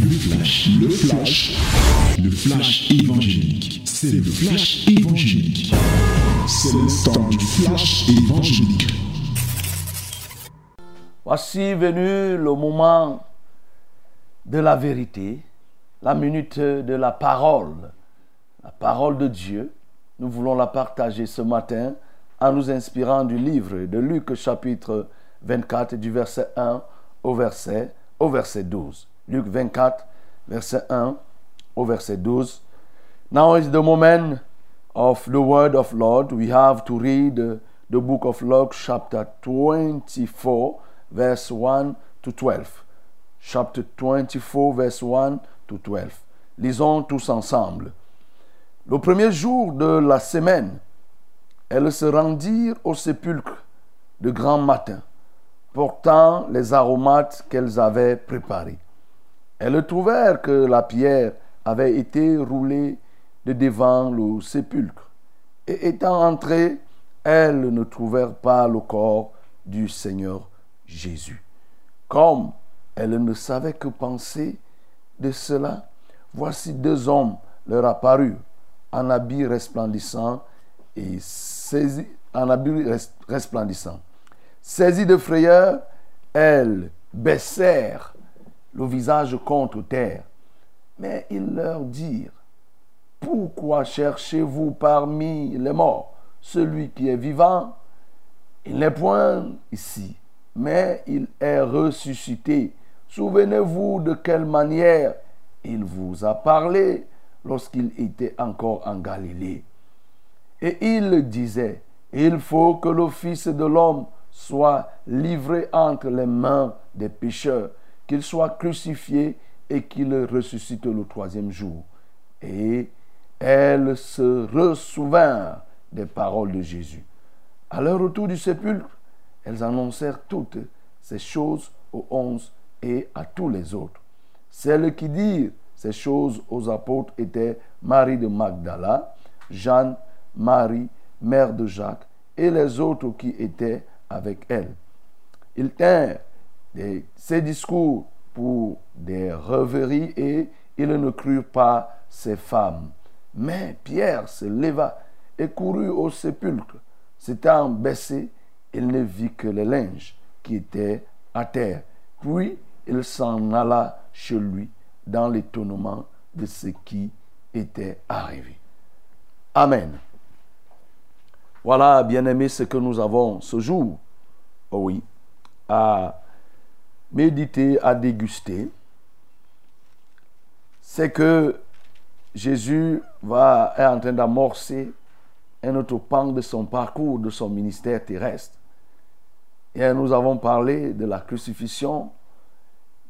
Le flash, le flash, le flash évangélique. C'est le flash évangélique. C'est le temps du flash évangélique. Voici venu le moment de la vérité, la minute de la parole, la parole de Dieu. Nous voulons la partager ce matin en nous inspirant du livre de Luc chapitre 24 du verset 1 au verset, au verset 12. Luc 24, verset 1 au verset 12. Now is the moment of the word of Lord. We have to read the, book of Luke chapter 24 verse 1 to 12. Chapter 24 verse 1 to 12. Lisons tous ensemble. Le premier jour de la semaine, elles se rendirent au sépulcre de grand matin portant les aromates qu'elles avaient préparés. Elles trouvèrent que la pierre avait été roulée de devant le sépulcre. Et étant entrées, elles ne trouvèrent pas le corps du Seigneur Jésus. Comme elles ne savaient que penser de cela, voici deux hommes leur apparurent en habits resplendissants et saisis en habits resplendissants. Saisies de frayeur, elles baissèrent le visage contre terre. Mais ils leur dirent, Pourquoi cherchez-vous parmi les morts? Celui qui est vivant Il n'est point ici, mais il est ressuscité. Souvenez-vous de quelle manière il vous a parlé lorsqu'il était encore en Galilée. Et il disait, il faut que le Fils de l'homme soit livré entre les mains des pécheurs, qu'il soit crucifié et qu'il ressuscite le troisième jour. Et elles se ressouvinrent des paroles de Jésus. À leur retour du sépulcre, elles annoncèrent toutes ces choses aux onze et à tous les autres. Celles qui dirent ces choses aux apôtres étaient Marie de Magdala, Jeanne, Marie, mère de Jacques, et les autres qui étaient avec elle. Il ses discours pour des rêveries et il ne crut pas ces femmes. Mais Pierre se leva et courut au sépulcre. S'étant baissé, il ne vit que les linges qui étaient à terre. Puis il s'en alla chez lui dans l'étonnement de ce qui était arrivé. Amen. Voilà, bien-aimés, ce que nous avons ce jour, oh oui, à méditer, à déguster. C'est que Jésus va, est en train d'amorcer un autre pan de son parcours, de son ministère terrestre. Et nous avons parlé de la crucifixion.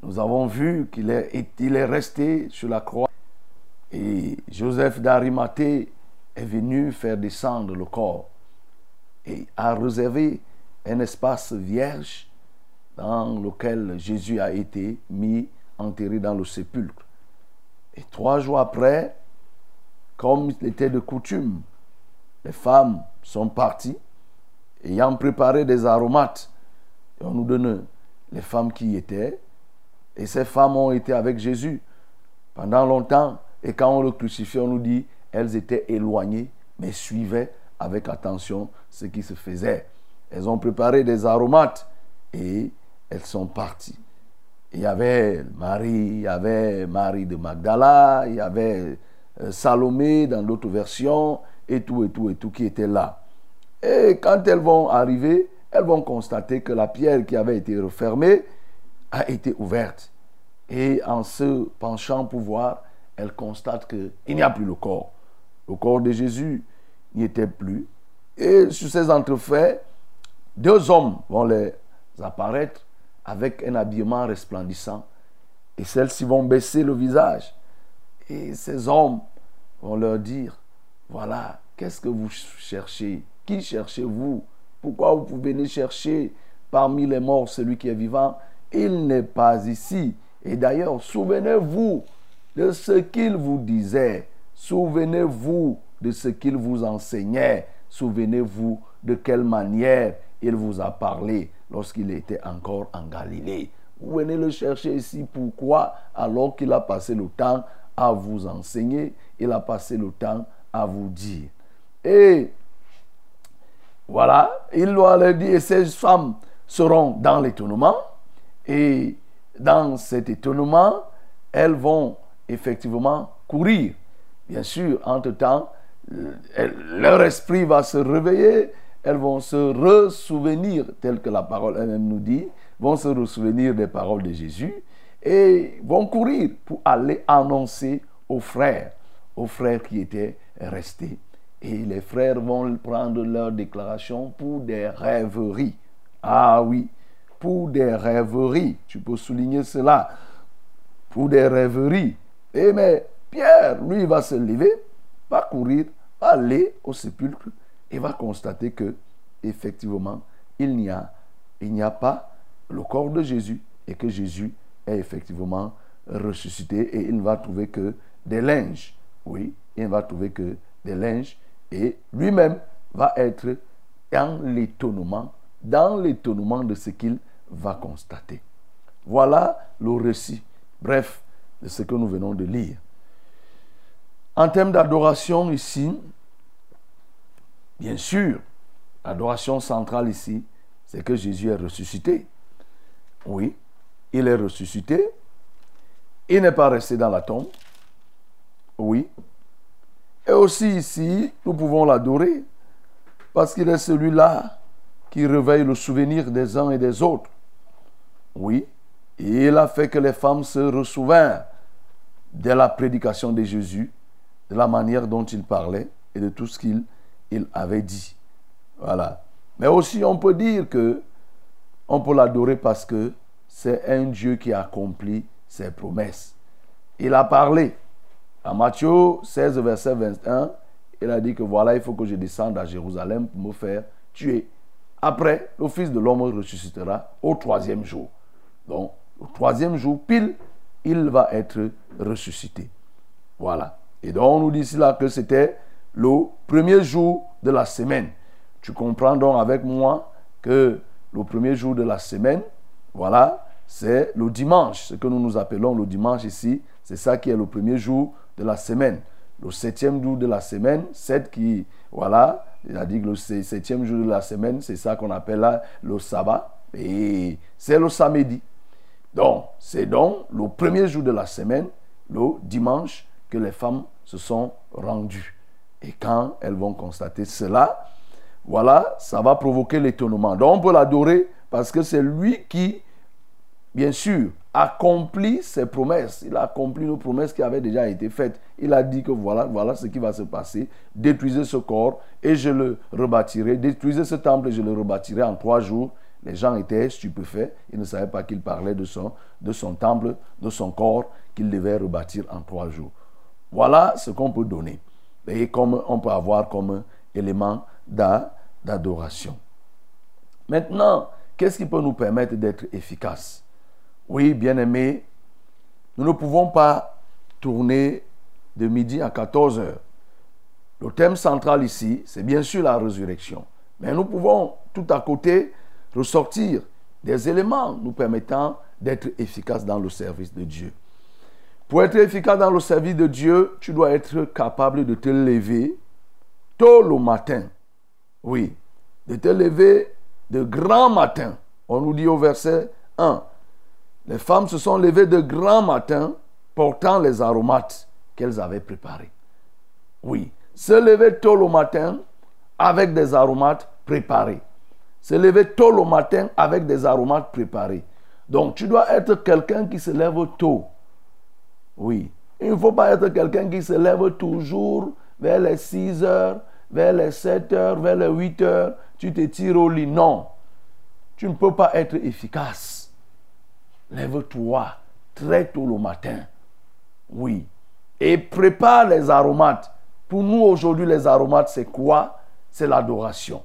Nous avons vu qu'il est, il est resté sur la croix. Et Joseph d'Arimathée est venu faire descendre le corps et a réservé un espace vierge dans lequel Jésus a été mis, enterré dans le sépulcre. Et trois jours après, comme il était de coutume, les femmes sont parties, ayant préparé des aromates. Et on nous donne les femmes qui y étaient. Et ces femmes ont été avec Jésus pendant longtemps. Et quand on le crucifiait, on nous dit, elles étaient éloignées, mais suivaient avec attention ce qui se faisait. Elles ont préparé des aromates et elles sont parties. Il y avait Marie, il y avait Marie de Magdala, il y avait euh, Salomé dans d'autres versions, et tout, et tout, et tout qui était là. Et quand elles vont arriver, elles vont constater que la pierre qui avait été refermée a été ouverte. Et en se penchant pour voir, elles constatent qu'il n'y a plus le corps. Le corps de Jésus n'y était plus. Et sur ces entrefaits, deux hommes vont les apparaître avec un habillement resplendissant. Et celles-ci vont baisser le visage. Et ces hommes vont leur dire, voilà, qu'est-ce que vous cherchez? Qui cherchez-vous? Pourquoi vous pouvez chercher parmi les morts celui qui est vivant? Il n'est pas ici. Et d'ailleurs, souvenez-vous de ce qu'il vous disait. Souvenez-vous de ce qu'il vous enseignait. Souvenez-vous de quelle manière il vous a parlé lorsqu'il était encore en Galilée. vous venez le chercher ici. Pourquoi? Alors qu'il a passé le temps à vous enseigner, il a passé le temps à vous dire. Et voilà, il doit leur dire, et ces femmes seront dans l'étonnement, et dans cet étonnement, elles vont effectivement courir. Bien sûr, entre-temps, leur esprit va se réveiller, elles vont se ressouvenir, tel que la parole elle-même nous dit, vont se ressouvenir des paroles de Jésus et vont courir pour aller annoncer aux frères, aux frères qui étaient restés. Et les frères vont prendre leur déclaration pour des rêveries. Ah oui, pour des rêveries. Tu peux souligner cela. Pour des rêveries. Et mais Pierre, lui, va se lever, va courir, va aller au sépulcre et va constater que, effectivement, il n'y a, il n'y a pas le corps de Jésus et que Jésus est effectivement ressuscité et il ne va trouver que des linges. Oui, il ne va trouver que des linges et lui-même va être dans l'étonnement, dans l'étonnement de ce qu'il va constater. Voilà le récit, bref, de ce que nous venons de lire. En termes d'adoration ici, bien sûr, l'adoration centrale ici, c'est que Jésus est ressuscité. Oui, il est ressuscité. Il n'est pas resté dans la tombe. Oui. Et aussi ici, nous pouvons l'adorer parce qu'il est celui-là qui réveille le souvenir des uns et des autres. Oui. Il a fait que les femmes se ressouvinrent de la prédication de Jésus, de la manière dont il parlait et de tout ce qu'il il avait dit. Voilà. Mais aussi, on peut dire que on peut l'adorer parce que c'est un Dieu qui accomplit ses promesses. Il a parlé. À Matthieu 16, verset 21, il a dit que voilà, il faut que je descende à Jérusalem pour me faire tuer. Après, le Fils de l'homme ressuscitera au troisième jour. Donc, au troisième jour, pile, il va être ressuscité. Voilà. Et donc, on nous dit ici là que c'était le premier jour de la semaine. Tu comprends donc avec moi que le premier jour de la semaine, voilà, c'est le dimanche. Ce que nous nous appelons le dimanche ici, c'est ça qui est le premier jour de la semaine. Le septième jour de la semaine, sept qui, voilà, que le septième jour de la semaine, c'est ça qu'on appelle là, le sabbat. Et c'est le samedi. Donc, c'est donc le premier jour de la semaine, le dimanche, que les femmes se sont rendues. Et quand elles vont constater cela, voilà, ça va provoquer l'étonnement. Donc on peut l'adorer parce que c'est lui qui, bien sûr, accomplit ses promesses. Il a accompli nos promesses qui avaient déjà été faites. Il a dit que voilà, voilà ce qui va se passer. Détruisez ce corps et je le rebâtirai. Détruisez ce temple et je le rebâtirai en trois jours. Les gens étaient stupéfaits. Ils ne savaient pas qu'il parlait de son, de son temple, de son corps qu'il devait rebâtir en trois jours. Voilà ce qu'on peut donner. Et comme on peut avoir comme élément d'adoration. Maintenant, qu'est-ce qui peut nous permettre d'être efficaces Oui, bien aimé, nous ne pouvons pas tourner de midi à 14 heures. Le thème central ici, c'est bien sûr la résurrection. Mais nous pouvons tout à côté ressortir des éléments nous permettant d'être efficaces dans le service de Dieu. Pour être efficace dans le service de Dieu, tu dois être capable de te lever tôt le matin. Oui, de te lever de grand matin. On nous dit au verset 1, les femmes se sont levées de grand matin portant les aromates qu'elles avaient préparés. Oui, se lever tôt le matin avec des aromates préparés. Se lever tôt le matin avec des aromates préparés. Donc tu dois être quelqu'un qui se lève tôt oui. Il ne faut pas être quelqu'un qui se lève toujours vers les 6 heures, vers les 7 heures, vers les 8 heures. Tu te tires au lit. Non. Tu ne peux pas être efficace. Lève-toi très tôt le matin. Oui. Et prépare les aromates. Pour nous aujourd'hui, les aromates, c'est quoi? C'est l'adoration.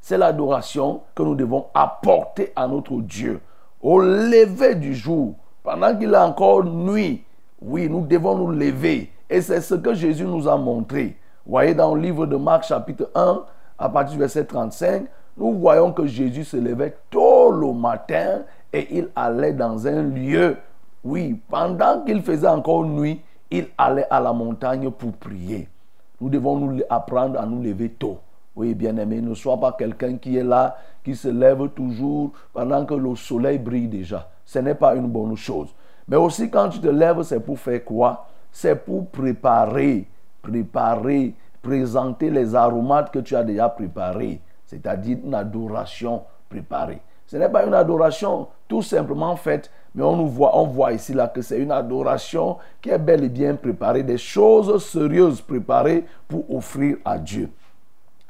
C'est l'adoration que nous devons apporter à notre Dieu au lever du jour pendant qu'il est encore nuit, oui, nous devons nous lever. Et c'est ce que Jésus nous a montré. Vous voyez dans le livre de Marc chapitre 1, à partir du verset 35, nous voyons que Jésus se levait tôt le matin et il allait dans un lieu. Oui, pendant qu'il faisait encore nuit, il allait à la montagne pour prier. Nous devons nous apprendre à nous lever tôt. Oui, bien-aimé, ne sois pas quelqu'un qui est là, qui se lève toujours pendant que le soleil brille déjà. Ce n'est pas une bonne chose. Mais aussi quand tu te lèves, c'est pour faire quoi? C'est pour préparer, préparer, présenter les aromates que tu as déjà préparés, c'est-à-dire une adoration préparée. Ce n'est pas une adoration tout simplement faite, mais on, nous voit, on voit ici là que c'est une adoration qui est bel et bien préparée, des choses sérieuses préparées pour offrir à Dieu.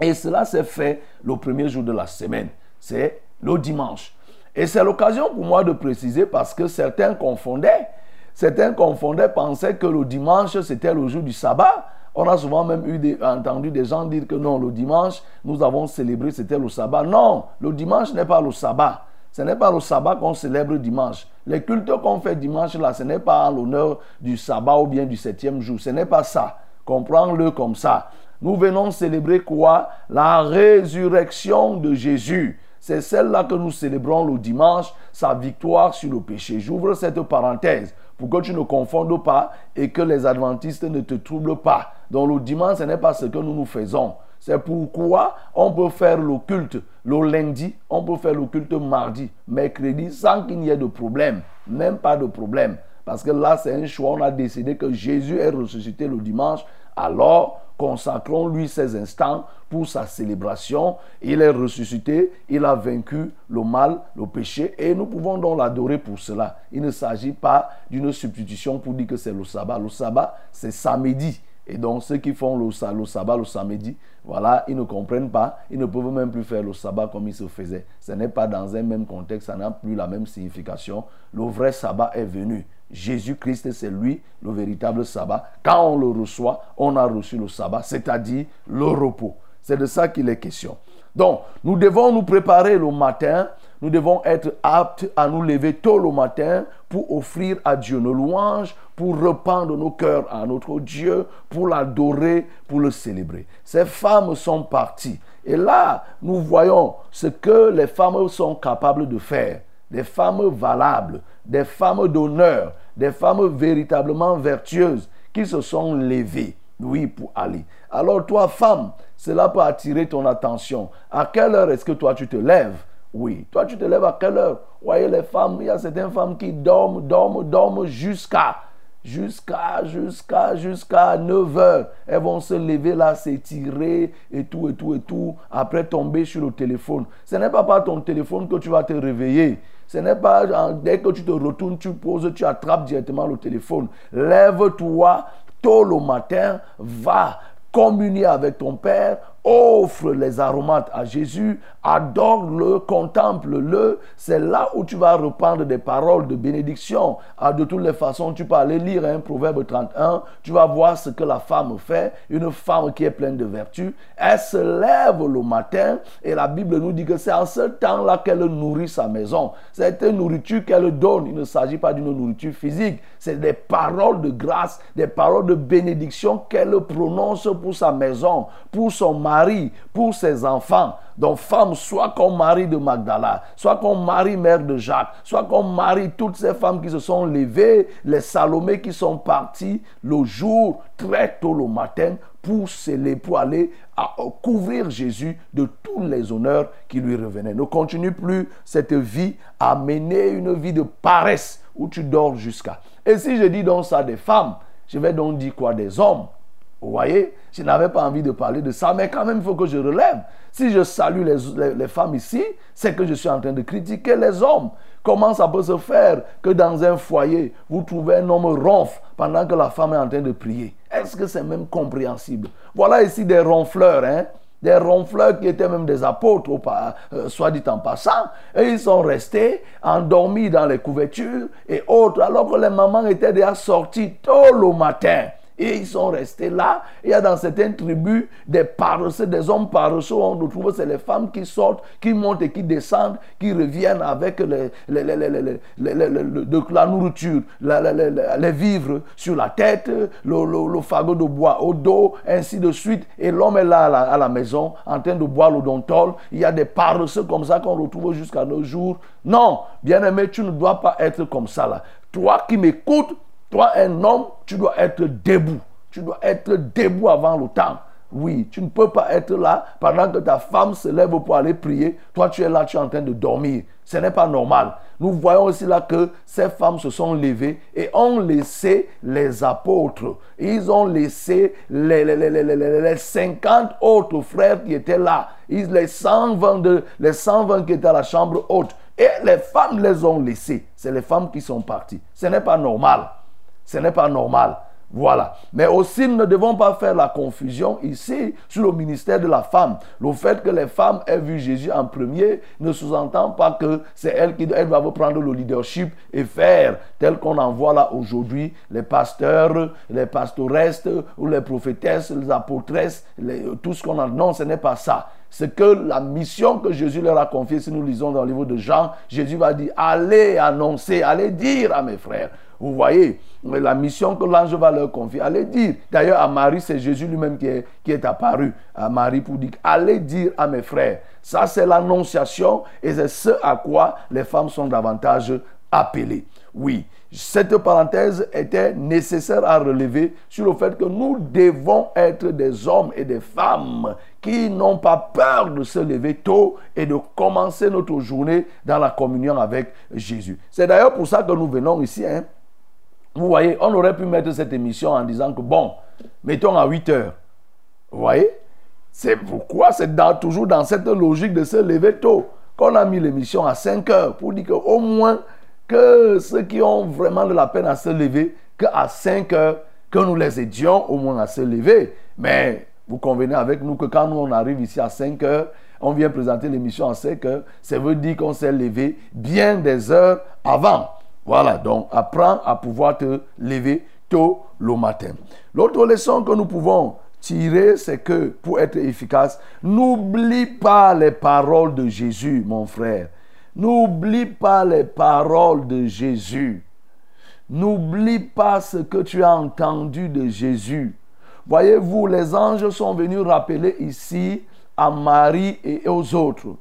Et cela s'est fait le premier jour de la semaine, c'est le dimanche. Et c'est l'occasion pour moi de préciser parce que certains confondaient. Certains confondaient, pensaient que le dimanche, c'était le jour du sabbat. On a souvent même eu entendu des gens dire que non, le dimanche, nous avons célébré, c'était le sabbat. Non, le dimanche n'est pas le sabbat. Ce n'est pas le sabbat qu'on célèbre dimanche. Les cultes qu'on fait dimanche, là, ce n'est pas en l'honneur du sabbat ou bien du septième jour. Ce n'est pas ça. Comprends-le comme ça. Nous venons célébrer quoi? La résurrection de Jésus. C'est celle-là que nous célébrons le dimanche, sa victoire sur le péché. J'ouvre cette parenthèse pour que tu ne confondes pas et que les adventistes ne te troublent pas. Donc le dimanche, ce n'est pas ce que nous nous faisons. C'est pourquoi on peut faire le culte le lundi, on peut faire le mardi, mercredi, sans qu'il n'y ait de problème. Même pas de problème. Parce que là, c'est un choix. On a décidé que Jésus est ressuscité le dimanche. Alors, consacrons-lui ces instants pour sa célébration. Il est ressuscité, il a vaincu le mal, le péché, et nous pouvons donc l'adorer pour cela. Il ne s'agit pas d'une substitution pour dire que c'est le sabbat. Le sabbat, c'est samedi. Et donc, ceux qui font le, sabbat le samedi, voilà, ils ne comprennent pas, ils ne peuvent même plus faire le sabbat comme il se faisait. Ce n'est pas dans un même contexte, ça n'a plus la même signification. Le vrai sabbat est venu. Jésus-Christ, c'est lui le véritable sabbat. Quand on le reçoit, on a reçu le sabbat, c'est-à-dire le repos. C'est de ça qu'il est question. Donc, nous devons nous préparer le matin, nous devons être aptes à nous lever tôt le matin pour offrir à Dieu nos louanges, pour rependre nos cœurs à notre Dieu, pour l'adorer, pour le célébrer. Ces femmes sont parties. Et là, nous voyons ce que les femmes sont capables de faire. Des femmes valables, des femmes d'honneur, des femmes véritablement vertueuses qui se sont levées, oui, pour aller. Alors toi, femme, cela peut attirer ton attention. À quelle heure est-ce que toi tu te lèves? Oui, toi tu te lèves à quelle heure? Voyez les femmes, il y a certaines femmes qui dorment, dorment, dorment jusqu'à jusqu'à, jusqu'à, jusqu'à 9 heures. Elles vont se lever là, s'étirer et tout, et tout, et tout. Après tomber sur le téléphone. Ce n'est pas par ton téléphone que tu vas te réveiller. Ce n'est pas dès que tu te retournes, tu poses, tu attrapes directement le téléphone. Lève-toi tôt le matin, va communier avec ton Père, offre les aromates à Jésus, adore-le, contemple-le. C'est là où tu vas reprendre des paroles de bénédiction. Ah, de toutes les façons, tu peux aller lire un proverbe 31, tu vas voir ce que la femme fait, une femme qui est pleine de vertu. Elle se lève le matin et la Bible nous dit que c'est en ce temps-là qu'elle nourrit sa maison. C'est une nourriture qu'elle donne. Il ne s'agit pas d'une nourriture physique, c'est des paroles de grâce, des paroles de bénédiction qu'elle prononce pour sa maison, pour son mari pour ses enfants. Donc, femme, soit comme Marie de Magdala, soit comme Marie, mère de Jacques, soit comme Marie, toutes ces femmes qui se sont levées, les Salomé qui sont partis le jour, très tôt le matin, pour, pour aller à couvrir Jésus de tous les honneurs qui lui revenaient. Ne continue plus cette vie à mener une vie de paresse où tu dors jusqu'à. Et si je dis donc ça des femmes, je vais donc dire quoi des hommes? Vous voyez, je n'avais pas envie de parler de ça, mais quand même, il faut que je relève. Si je salue les, femmes ici, c'est que je suis en train de critiquer les hommes. Comment ça peut se faire que dans un foyer, vous trouvez un homme ronfle pendant que la femme est en train de prier? Est-ce que c'est même compréhensible? Voilà ici des ronfleurs, hein. Des ronfleurs qui étaient même des apôtres, euh, soit dit en passant, et ils sont restés endormis dans les couvertures et autres, alors que les mamans étaient déjà sorties tôt le matin Et ils sont restés là. Il y a dans certaines tribus des paresseux, des hommes paresseux. On retrouve, c'est les femmes qui sortent, qui montent et qui descendent, qui reviennent avec la nourriture, les vivres sur la tête, le, fagot de bois au dos, ainsi de suite. Et l'homme est là à la, maison en train de boire l'odontol. Il y a des paresseux comme ça qu'on retrouve jusqu'à nos jours. Non, bien aimé, tu ne dois pas être comme ça là. Toi qui m'écoutes, toi un homme, tu dois être debout. Tu dois être debout avant le temps. Oui, tu ne peux pas être là pendant que ta femme se lève pour aller prier. Toi, tu es là, tu es en train de dormir. Ce n'est pas normal. Nous voyons aussi là que ces femmes se sont levées et ont laissé les apôtres. Ils ont laissé les, les, 50 autres frères qui étaient là. Ils, les, 120 les 120 qui étaient à la chambre haute. Et les femmes les ont laissés. C'est les femmes qui sont parties. Ce n'est pas normal. Ce n'est pas normal. Voilà. Mais aussi, nous ne devons pas faire la confusion ici sur le ministère de la femme. Le fait que les femmes aient vu Jésus en premier ne sous-entend pas que c'est elles qui doivent prendre le leadership et faire tel qu'on en voit là aujourd'hui les pasteurs, les pastoresses ou les prophétesses, les apôtresses, tout ce qu'on a. Non, ce n'est pas ça c'est que la mission que Jésus leur a confiée, si nous lisons dans le livre de Jean, Jésus va dire, allez annoncer, allez dire à mes frères. Vous voyez, la mission que l'ange va leur confier, allez dire. D'ailleurs, à Marie, c'est Jésus lui-même qui est, qui est apparu à Marie pour dire, allez dire à mes frères. Ça, c'est l'annonciation et c'est ce à quoi les femmes sont davantage appelées. Oui, cette parenthèse était nécessaire à relever sur le fait que nous devons être des hommes et des femmes qui n'ont pas peur de se lever tôt et de commencer notre journée dans la communion avec Jésus. C'est d'ailleurs pour ça que nous venons ici. Hein, vous voyez, on aurait pu mettre cette émission en disant que, bon, mettons à 8 heures. Vous voyez? C'est pourquoi c'est toujours dans cette logique de se lever tôt qu'on a mis l'émission à 5 heures pour dire qu'au moins que ceux qui ont vraiment de la peine à se lever, qu'à 5 heures, que nous les aidions au moins à se lever. Mais vous convenez avec nous que quand nous on arrive ici à 5 heures, on vient présenter l'émission à 5 heures, ça veut dire qu'on s'est levé bien des heures avant. Voilà, donc apprends à pouvoir te lever tôt le matin. L'autre leçon que nous pouvons tirer, c'est que pour être efficace, n'oublie pas les paroles de Jésus, mon frère. N'oublie pas les paroles de Jésus. N'oublie pas ce que tu as entendu de Jésus. Voyez-vous, les anges sont venus rappeler ici à Marie et aux autres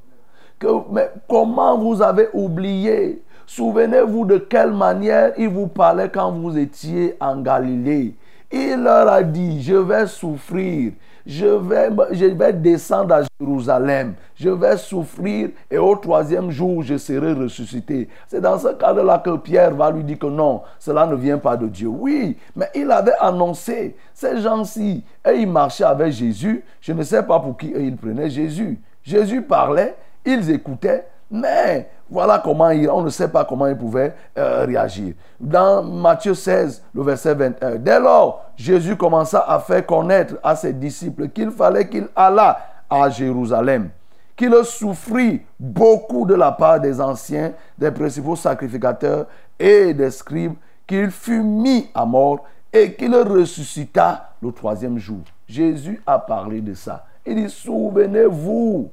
mais comment vous avez oublié Souvenez-vous de quelle manière il vous parlait quand vous étiez en Galilée. Il leur a dit, je vais souffrir, je vais, descendre à Jérusalem, je vais souffrir et au troisième jour, je serai ressuscité. C'est dans ce cadre-là que Pierre va lui dire que non, cela ne vient pas de Dieu. Oui, mais il avait annoncé, ces gens-ci, et ils marchaient avec Jésus, je ne sais pas pour qui ils prenaient Jésus. Jésus parlait, ils écoutaient, mais voilà comment il, on ne sait pas comment il pouvait euh, réagir. Dans Matthieu 16, le verset 21, dès lors, Jésus commença à faire connaître à ses disciples qu'il fallait qu'il allât à Jérusalem, qu'il souffrit beaucoup de la part des anciens, des principaux sacrificateurs et des scribes, qu'il fut mis à mort et qu'il ressuscita le troisième jour. Jésus a parlé de ça. Il dit, souvenez-vous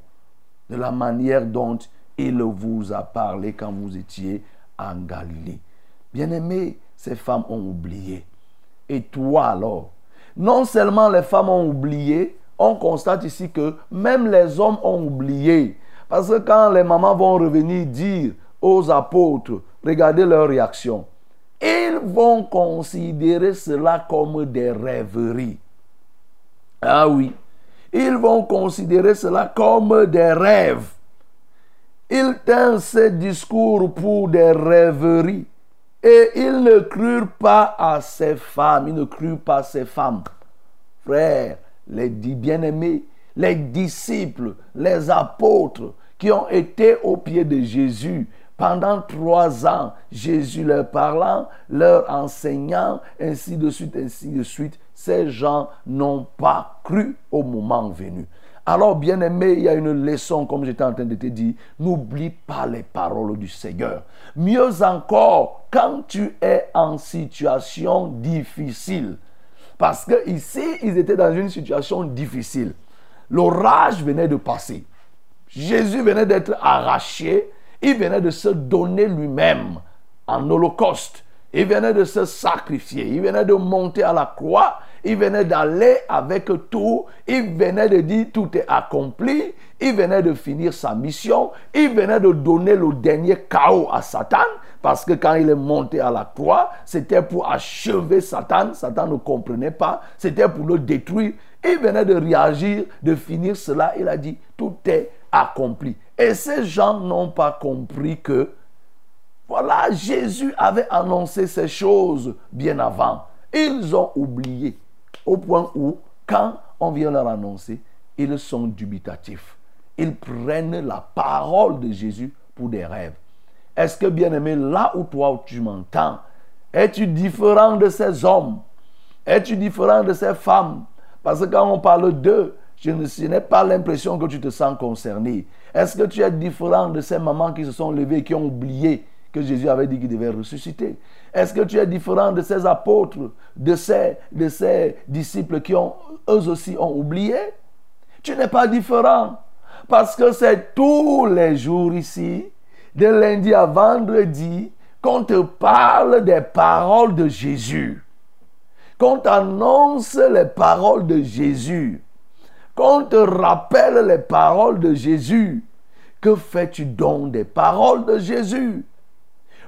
de la manière dont il vous a parlé quand vous étiez en Galilée. Bien-aimés, ces femmes ont oublié. Et toi alors Non seulement les femmes ont oublié, on constate ici que même les hommes ont oublié. Parce que quand les mamans vont revenir dire aux apôtres, regardez leur réaction, ils vont considérer cela comme des rêveries. Ah oui, ils vont considérer cela comme des rêves. Ils tinrent ces discours pour des rêveries. Et ils ne crurent pas à ces femmes. Ils ne crurent pas à ces femmes. Frères, les bien-aimés, les disciples, les apôtres qui ont été au pied de Jésus pendant trois ans, Jésus leur parlant, leur enseignant, ainsi de suite, ainsi de suite, ces gens n'ont pas cru au moment venu. Alors, bien aimé, il y a une leçon, comme j'étais en train de te dire. N'oublie pas les paroles du Seigneur. Mieux encore, quand tu es en situation difficile, Parce que ici, ils étaient dans une situation difficile. L'orage venait de passer. Jésus venait d'être arraché. Il venait de se donner lui-même en holocauste. Il venait de se sacrifier. Il venait de monter à la croix. Il venait d'aller avec tout. Il venait de dire tout est accompli. Il venait de finir sa mission. Il venait de donner le dernier chaos à Satan. Parce que quand il est monté à la croix, c'était pour achever Satan. Satan ne comprenait pas. C'était pour le détruire. Il venait de réagir, de finir cela. Il a dit, tout est accompli. Et ces gens n'ont pas compris que, voilà, Jésus avait annoncé ces choses bien avant. Ils ont oublié. Au point où, quand on vient leur annoncer, ils sont dubitatifs. Ils prennent la parole de Jésus pour des rêves. Est-ce que, bien aimé, là où toi tu m'entends, es-tu différent de ces hommes? Es-tu différent de ces femmes? Parce que quand on parle d'eux, je n'ai pas l'impression que tu te sens concerné. Est-ce que tu es différent de ces mamans qui se sont levées, qui ont oublié que Jésus avait dit qu'il devait ressusciter Est-ce que tu es différent de ces apôtres, de ces, disciples qui eux aussi ont oublié? Tu n'es pas différent. Parce que c'est tous les jours ici, de lundi à vendredi, qu'on te parle des paroles de Jésus. Qu'on t'annonce les paroles de Jésus qu'on te rappelle les paroles de Jésus. Que fais-tu donc des paroles de Jésus?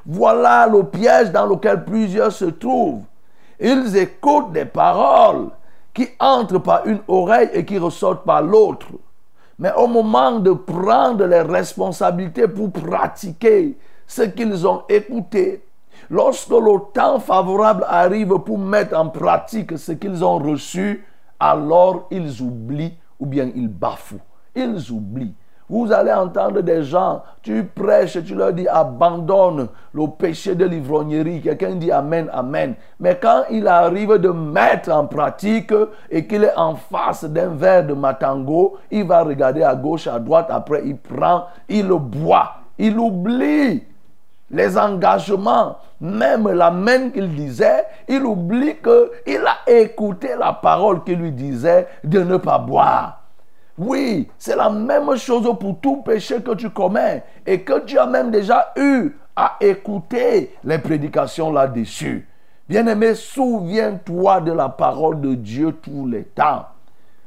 Voilà le piège dans lequel plusieurs se trouvent. Ils écoutent des paroles qui entrent par une oreille et qui ressortent par l'autre. Mais au moment de prendre les responsabilités pour pratiquer ce qu'ils ont écouté, lorsque le temps favorable arrive pour mettre en pratique ce qu'ils ont reçu, alors ils oublient ou bien ils bafouent. Ils oublient. Vous allez entendre des gens, tu prêches, tu leur dis abandonne le péché de l'ivrognerie. Quelqu'un dit Amen, Amen. Mais quand il arrive de mettre en pratique et qu'il est en face d'un verre de matango, il va regarder à gauche, à droite, après il prend, il boit. Il oublie les engagements, même la main qu'il disait, il oublie qu'il a écouté la parole qui lui disait de ne pas boire. Oui, c'est la même chose pour tout péché que tu commets et que tu as même déjà eu à écouter les prédications là-dessus. Bien-aimé, souviens-toi de la parole de Dieu tous les temps.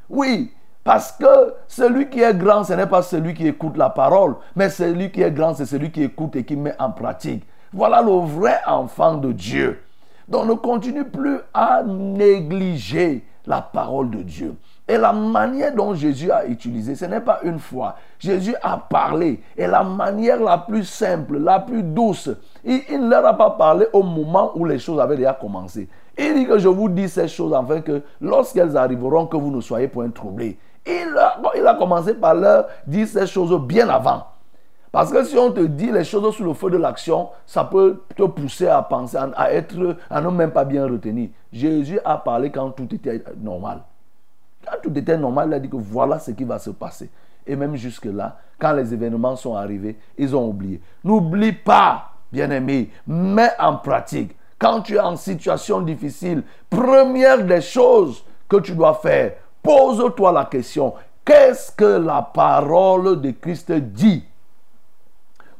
Oui, parce que celui qui est grand, ce n'est pas celui qui écoute la parole, mais celui qui est grand, c'est celui qui écoute et qui met en pratique. Voilà le vrai enfant de Dieu. Donc ne continue plus à négliger la parole de Dieu. Et la manière dont Jésus a utilisé, ce n'est pas une fois. Jésus a parlé. Et la manière la plus simple, la plus douce, il, ne leur a pas parlé au moment où les choses avaient déjà commencé. Il dit que je vous dis ces choses afin que lorsqu'elles arriveront, que vous ne soyez point troublés. Il a, il a commencé par leur dire ces choses bien avant. Parce que si on te dit les choses sous le feu de l'action, ça peut te pousser à penser, à, être, à ne même pas bien retenir. Jésus a parlé quand tout était normal. Quand tout était normal, il a dit que voilà ce qui va se passer. Et même jusque-là, quand les événements sont arrivés, ils ont oublié. N'oublie pas, bien-aimé, mets en pratique. Quand tu es en situation difficile, première des choses que tu dois faire, Pose-toi la question, qu'est-ce que la parole de Christ dit?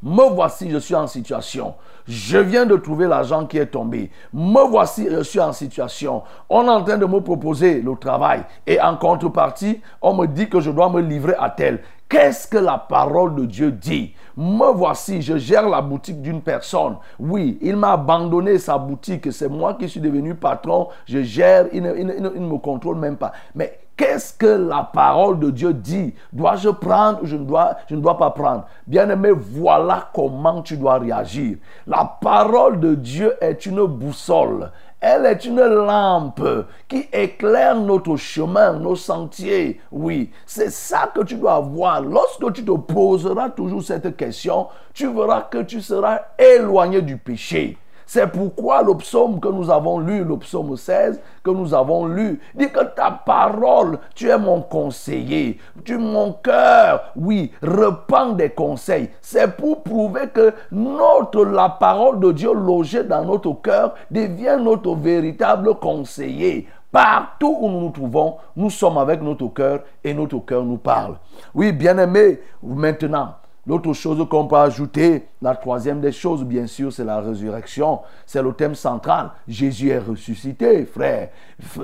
Me voici, je suis en situation. Je viens de trouver l'argent qui est tombé. Me voici, je suis en situation. On est en train de me proposer le travail. Et en contrepartie, on me dit que je dois me livrer à tel. Qu'est-ce que la parole de Dieu dit? Me voici, je gère la boutique d'une personne. Oui, il m'a abandonné sa boutique. C'est moi qui suis devenu patron. Je gère, il ne, me contrôle même pas. Mais Qu'est-ce que la parole de Dieu dit? Dois-je prendre ou je ne dois, je ne dois pas prendre? Bien-aimé, voilà comment tu dois réagir. La parole de Dieu est une boussole. Elle est une lampe qui éclaire notre chemin, nos sentiers. Oui, c'est ça que tu dois voir. Lorsque tu te poseras toujours cette question, tu verras que tu seras éloigné du péché. C'est pourquoi le psaume que nous avons lu, le psaume 16 que nous avons lu, dit que ta parole, tu es mon conseiller, tu es mon cœur, oui, repends des conseils. C'est pour prouver que notre, la parole de Dieu logée dans notre cœur devient notre véritable conseiller Partout où nous nous trouvons, nous sommes avec notre cœur et notre cœur nous parle. Oui, bien-aimés, maintenant, L'autre chose qu'on peut ajouter, la troisième des choses, bien sûr, c'est la résurrection. C'est le thème central. Jésus est ressuscité, frère,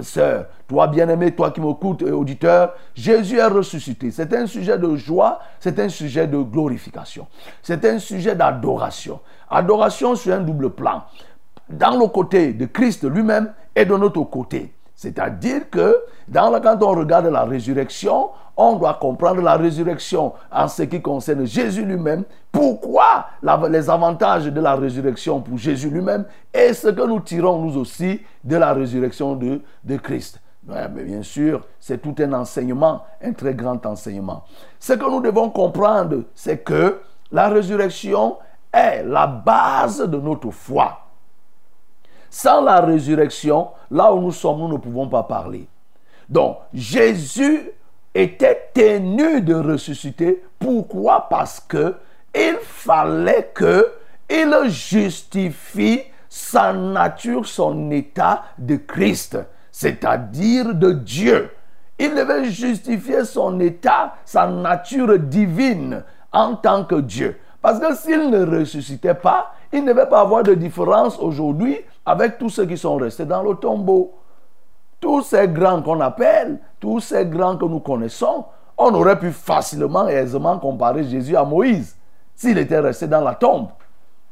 sœur. Toi, bien-aimé, toi qui m'écoutes, auditeur, Jésus est ressuscité. C'est un sujet de joie, c'est un sujet de glorification. C'est un sujet d'adoration. Adoration sur un double plan. Dans le côté de Christ lui-même et de notre côté. C'est-à-dire que quand on regarde la résurrection, on doit comprendre la résurrection en ce qui concerne Jésus lui-même. Pourquoi les avantages de la résurrection pour Jésus lui-même et ce que nous tirons nous aussi de la résurrection de, Christ? bien sûr, c'est tout un enseignement, un très grand enseignement. Ce que nous devons comprendre, c'est que la résurrection est la base de notre foi. Sans la résurrection, là où nous sommes, nous ne pouvons pas parler. Donc, Jésus était tenu de ressusciter. Pourquoi? Parce que il fallait que il justifie sa nature, son état de Christ, c'est-à-dire de Dieu. Il devait justifier son état, sa nature divine en tant que Dieu. Parce que s'il ne ressuscitait pas, il ne devait pas avoir de différence aujourd'hui avec tous ceux qui sont restés dans le tombeau. Tous ces grands qu'on appelle, tous ces grands que nous connaissons, on aurait pu facilement et aisément comparer Jésus à Moïse s'il était resté dans la tombe.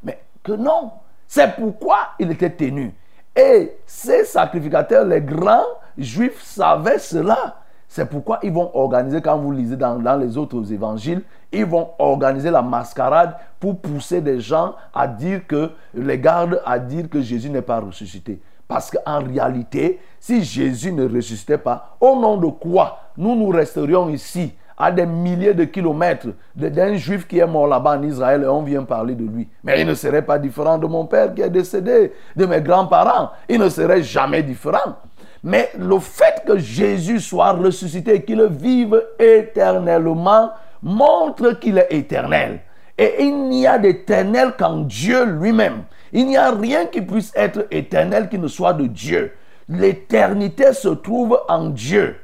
Mais que non. C'est pourquoi il était tenu. Et ces sacrificateurs, les grands juifs, savaient cela. C'est pourquoi ils vont organiser, quand vous lisez dans, les autres évangiles, ils vont organiser la mascarade pour pousser des gens à dire que, les gardes à dire que Jésus n'est pas ressuscité. Parce qu'en réalité, si Jésus ne ressuscitait pas, au nom de quoi nous nous resterions ici à des milliers de kilomètres d'un juif qui est mort là-bas en Israël et on vient parler de lui. Mais il ne serait pas différent de mon père qui est décédé, de mes grands-parents. Il ne serait jamais différent. Mais le fait que Jésus soit ressuscité qu'il vive éternellement montre qu'il est éternel. Et il n'y a d'éternel qu'en Dieu lui-même. Il n'y a rien qui puisse être éternel qui ne soit de Dieu. L'éternité se trouve en Dieu.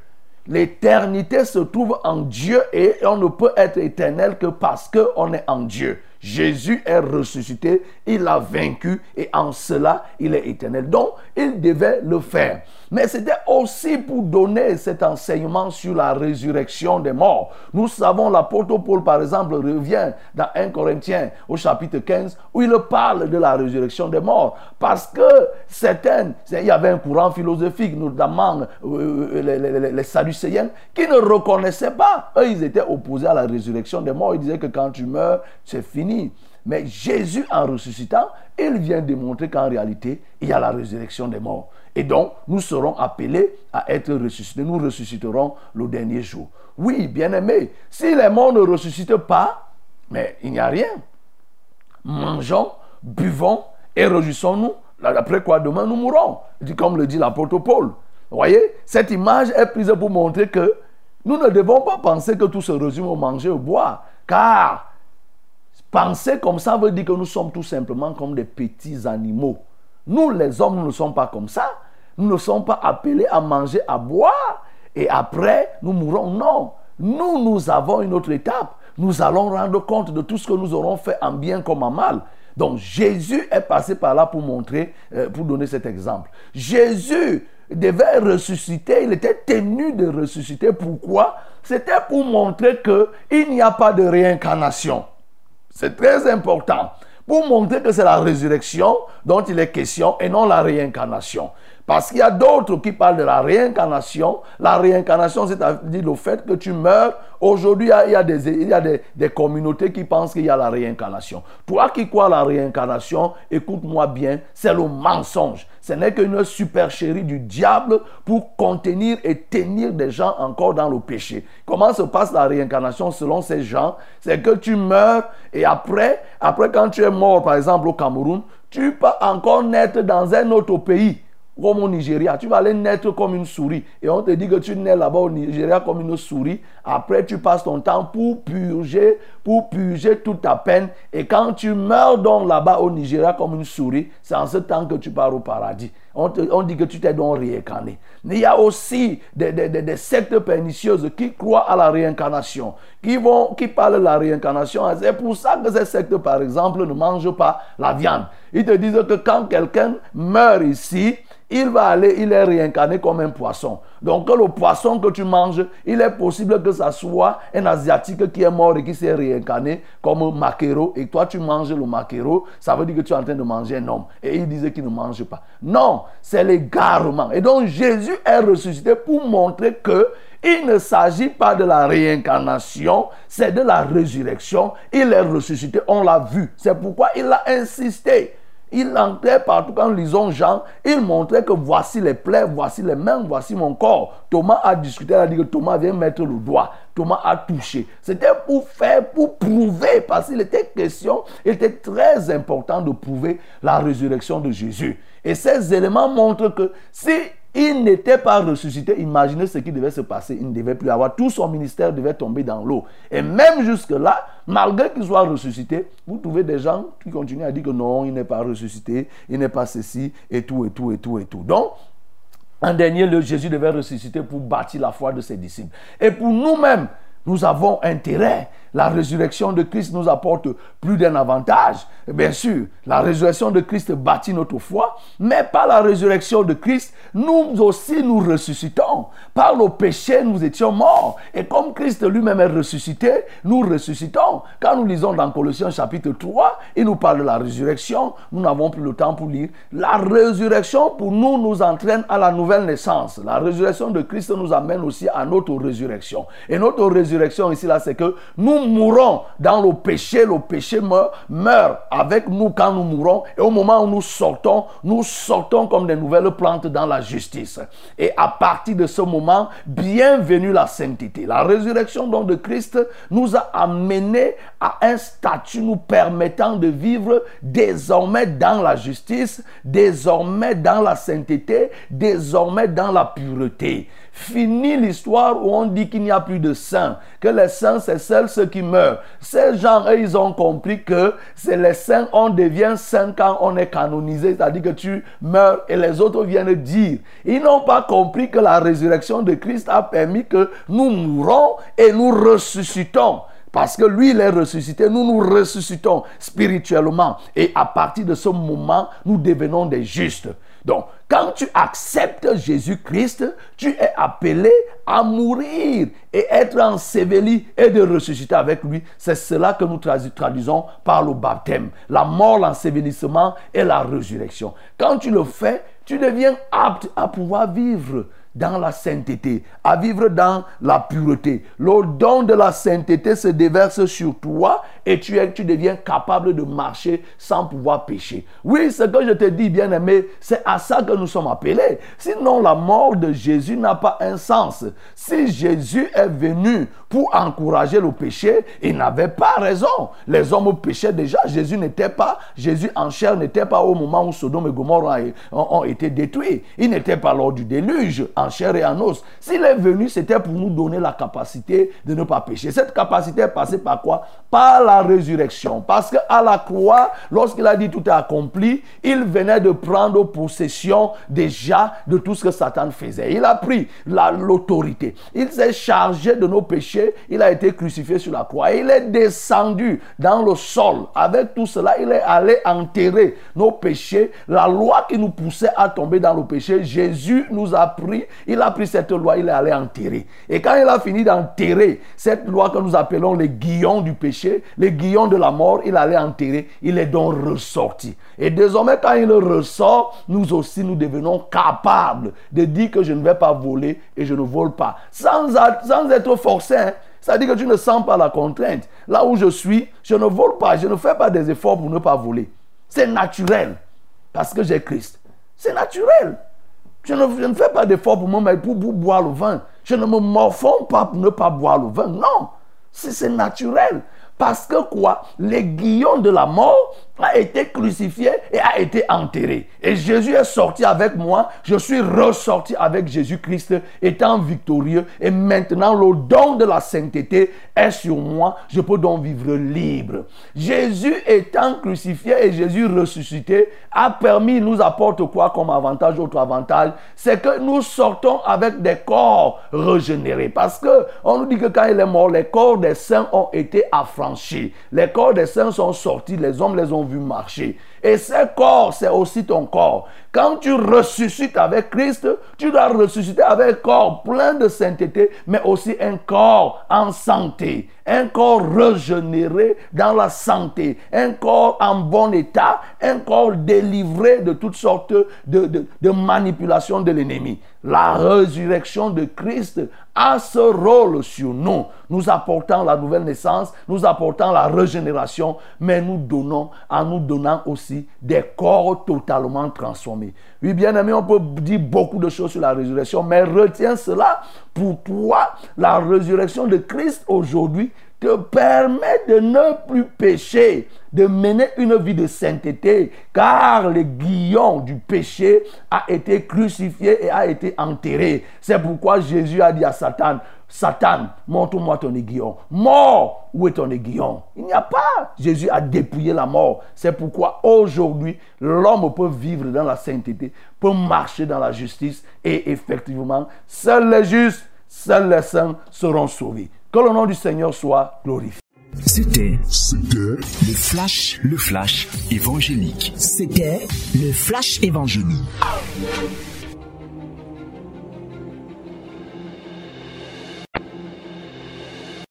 L'éternité se trouve en Dieu et on ne peut être éternel que parce qu'on est en Dieu. Jésus est ressuscité, il a vaincu et en cela il est éternel. Donc il devait le faire. Mais c'était aussi pour donner cet enseignement sur la résurrection des morts. Nous savons, l'apôtre Paul, par exemple, revient dans 1 Corinthiens au chapitre 15, où il parle de la résurrection des morts. Parce que certaines, il y avait un courant philosophique, notamment euh, les, les, les, qui ne reconnaissaient pas. Eux, ils étaient opposés à la résurrection des morts. Ils disaient que quand tu meurs, c'est fini. Mais Jésus, en ressuscitant, il vient démontrer qu'en réalité, il y a la résurrection des morts. Et donc, nous serons appelés à être ressuscités. Nous ressusciterons le dernier jour. Oui, bien-aimés, si les morts ne ressuscitent pas, mais il n'y a rien. Mangeons, buvons et réjouissons-nous. Après quoi, demain, nous mourrons. Comme le dit l'apôtre Paul. Vous voyez, cette image est prise pour montrer que nous ne devons pas penser que tout se résume au manger, au boire. Car penser comme ça veut dire que nous sommes tout simplement comme des petits animaux. Nous, les hommes, nous ne sommes pas comme ça. Nous ne sommes pas appelés à manger, à boire, et après, nous mourrons. Non. Nous, nous avons une autre étape. Nous allons rendre compte de tout ce que nous aurons fait en bien comme en mal. Donc Jésus est passé par là pour montrer, euh, pour donner cet exemple. Jésus devait ressusciter, il était tenu de ressusciter. Pourquoi? C'était pour montrer qu'il n'y a pas de réincarnation. C'est très important pour montrer que c'est la résurrection dont il est question et non la réincarnation. Parce qu'il y a d'autres qui parlent de la réincarnation. La réincarnation, c'est-à-dire le fait que tu meurs. Aujourd'hui, il y a, des, il y a des, des, communautés qui pensent qu'il y a la réincarnation. Toi qui crois la réincarnation, écoute-moi bien, c'est le mensonge. Ce n'est qu'une supercherie du diable pour contenir et tenir des gens encore dans le péché. Comment se passe la réincarnation selon ces gens? C'est que tu meurs et après, après quand tu es mort, par exemple au Cameroun, tu peux encore naître dans un autre pays comme au Nigeria. Tu vas aller naître comme une souris. Et on te dit que tu nais là-bas au Nigeria comme une souris. Après, tu passes ton temps pour purger, pour purger toute ta peine. Et quand tu meurs donc là-bas au Nigeria comme une souris, c'est en ce temps que tu pars au paradis. On, on dit que tu t'es donc réincarné. Il y a aussi des, des, des, sectes pernicieuses qui croient à la réincarnation, qui, vont, qui parlent de la réincarnation. C'est pour ça que ces sectes, par exemple, ne mangent pas la viande. Ils te disent que quand quelqu'un meurt ici, il va aller, il est réincarné comme un poisson. Donc le poisson que tu manges, il est possible que ça soit un asiatique qui est mort et qui s'est réincarné comme un maquereau. Et toi, tu manges le maquereau, ça veut dire que tu es en train de manger un homme. Et il disait qu'il ne mange pas. Non, c'est l'égarement. Et donc Jésus est ressuscité pour montrer que il ne s'agit pas de la réincarnation, c'est de la résurrection. Il est ressuscité, on l'a vu. C'est pourquoi il a insisté. Il entrait partout quand lisons Jean, il montrait que voici les plaies, voici les mains, voici mon corps. Thomas a discuté, il a dit que Thomas vient mettre le doigt. Thomas a touché. C'était pour faire, pour prouver, parce qu'il était question, il était très important de prouver la résurrection de Jésus. Et ces éléments montrent que si il n'était pas ressuscité. Imaginez ce qui devait se passer. Il ne devait plus avoir. Tout son ministère devait tomber dans l'eau. Et même jusque-là, malgré qu'il soit ressuscité, vous trouvez des gens qui continuent à dire que non, il n'est pas ressuscité, il n'est pas ceci, et tout, et tout, et tout, et tout. Donc, en dernier lieu, Jésus devait ressusciter pour bâtir la foi de ses disciples. Et pour nous-mêmes, nous avons intérêt la résurrection de Christ nous apporte plus d'un avantage. Bien sûr, la résurrection de Christ bâtit notre foi, mais par la résurrection de Christ, nous aussi nous ressuscitons. Par nos péchés, nous étions morts. Et comme Christ lui-même est ressuscité, nous ressuscitons. Quand nous lisons dans Colossiens chapitre 3, il nous parle de la résurrection. Nous n'avons plus le temps pour lire. La résurrection pour nous nous entraîne à la nouvelle naissance. La résurrection de Christ nous amène aussi à notre résurrection. Et notre résurrection ici, là, c'est que nous mourons dans le péché, le péché meurt, meurt avec nous quand nous mourons. Et au moment où nous sortons, nous sortons comme des nouvelles plantes dans la justice. Et à partir de ce moment, bienvenue la sainteté. La résurrection donc de Christ nous a amenés à un statut nous permettant de vivre désormais dans la justice, désormais dans la sainteté, désormais dans la pureté. Fini l'histoire où on dit qu'il n'y a plus de saints, que les saints, c'est seuls ceux qui meurent. Ces gens, eux, ils ont compris que c'est les saints, on devient saint quand on est canonisé, c'est-à-dire que tu meurs et les autres viennent dire. Ils n'ont pas compris que la résurrection de Christ a permis que nous mourons et nous ressuscitons. Parce que lui, il est ressuscité, nous nous ressuscitons spirituellement. Et à partir de ce moment, nous devenons des justes. Donc, quand tu acceptes Jésus-Christ, tu es appelé à mourir et être enseveli et de ressusciter avec lui. C'est cela que nous traduisons par le baptême. La mort, l'ensevelissement et la résurrection. Quand tu le fais, tu deviens apte à pouvoir vivre dans la sainteté, à vivre dans la pureté. Le don de la sainteté se déverse sur toi et tu, es, tu deviens capable de marcher sans pouvoir pécher. Oui, ce que je te dis, bien aimé, c'est à ça que nous sommes appelés. Sinon, la mort de Jésus n'a pas un sens. Si Jésus est venu pour encourager le péché, il n'avait pas raison. Les hommes péchaient déjà. Jésus n'était pas, Jésus en chair n'était pas au moment où Sodome et Gomorrhe ont, été détruits. Il n'était pas lors du déluge en chair et en os. S'il est venu, c'était pour nous donner la capacité de ne pas pécher. Cette capacité est passée par quoi? Par la résurrection. Parce qu'à la croix, lorsqu'il a dit tout est accompli, il venait de prendre possession déjà de tout ce que Satan faisait. Il a pris l'autorité. Il s'est chargé de nos péchés. Il a été crucifié sur la croix. Il est descendu dans le sol. Avec tout cela, il est allé enterrer nos péchés. La loi qui nous poussait à tomber dans le péché, Jésus nous a pris. Il a pris cette loi, il est allé enterrer. Et quand il a fini d'enterrer cette loi que nous appelons les guillons du péché, les guillons de la mort, il allait enterrer. Il est donc ressorti. Et désormais, quand il ressort, nous aussi, nous devenons capables de dire que je ne vais pas voler et je ne vole pas. Sans, être forcé. Hein. Dit que tu ne sens pas la contrainte. Là où je suis, je ne vole pas. Je ne fais pas des efforts pour ne pas voler. C'est naturel. Parce que j'ai Christ. C'est naturel. Je ne, ne, fais pas d'efforts pour mettre pour, pour, boire le vin. Je ne me morfonds pas pour ne pas boire le vin. Non. C'est naturel. Parce que quoi? Les guillons de la mort a été crucifié et a été enterré. Et Jésus est sorti avec moi. Je suis ressorti avec Jésus-Christ étant victorieux. Et maintenant, le don de la sainteté est sur moi. Je peux donc vivre libre. Jésus étant crucifié et Jésus ressuscité a permis, nous apporte quoi comme avantage, autre avantage C'est que nous sortons avec des corps régénérés. Parce que on nous dit que quand il est mort, les corps des saints ont été affranchis. Les corps des saints sont sortis, les hommes les ont vus marcher. Et ce corps, c'est aussi ton corps. Quand tu ressuscites avec Christ, tu dois ressusciter avec un corps plein de sainteté, mais aussi un corps en santé, un corps régénéré dans la santé, un corps en bon état, un corps délivré de toutes sortes de, de manipulations de l'ennemi. La résurrection de Christ a ce rôle sur nous, nous apportant la nouvelle naissance, nous apportant la régénération, mais nous donnons, en nous donnant aussi des corps totalement transformés. Oui, bien aimé, on peut dire beaucoup de choses sur la résurrection, mais retiens cela. Pour toi, la résurrection de Christ aujourd'hui te permet de ne plus pécher, de mener une vie de sainteté, car le guillon du péché a été crucifié et a été enterré. C'est pourquoi Jésus a dit à Satan, Satan, montre-moi ton aiguillon. Mort, où est ton aiguillon? Il n'y a pas. Jésus a dépouillé la mort. C'est pourquoi aujourd'hui, l'homme peut vivre dans la sainteté, peut marcher dans la justice et effectivement, seuls les justes, seuls les saints seront sauvés. Que le nom du Seigneur soit glorifié. C'était, le flash, le flash évangélique. C'était le flash évangélique.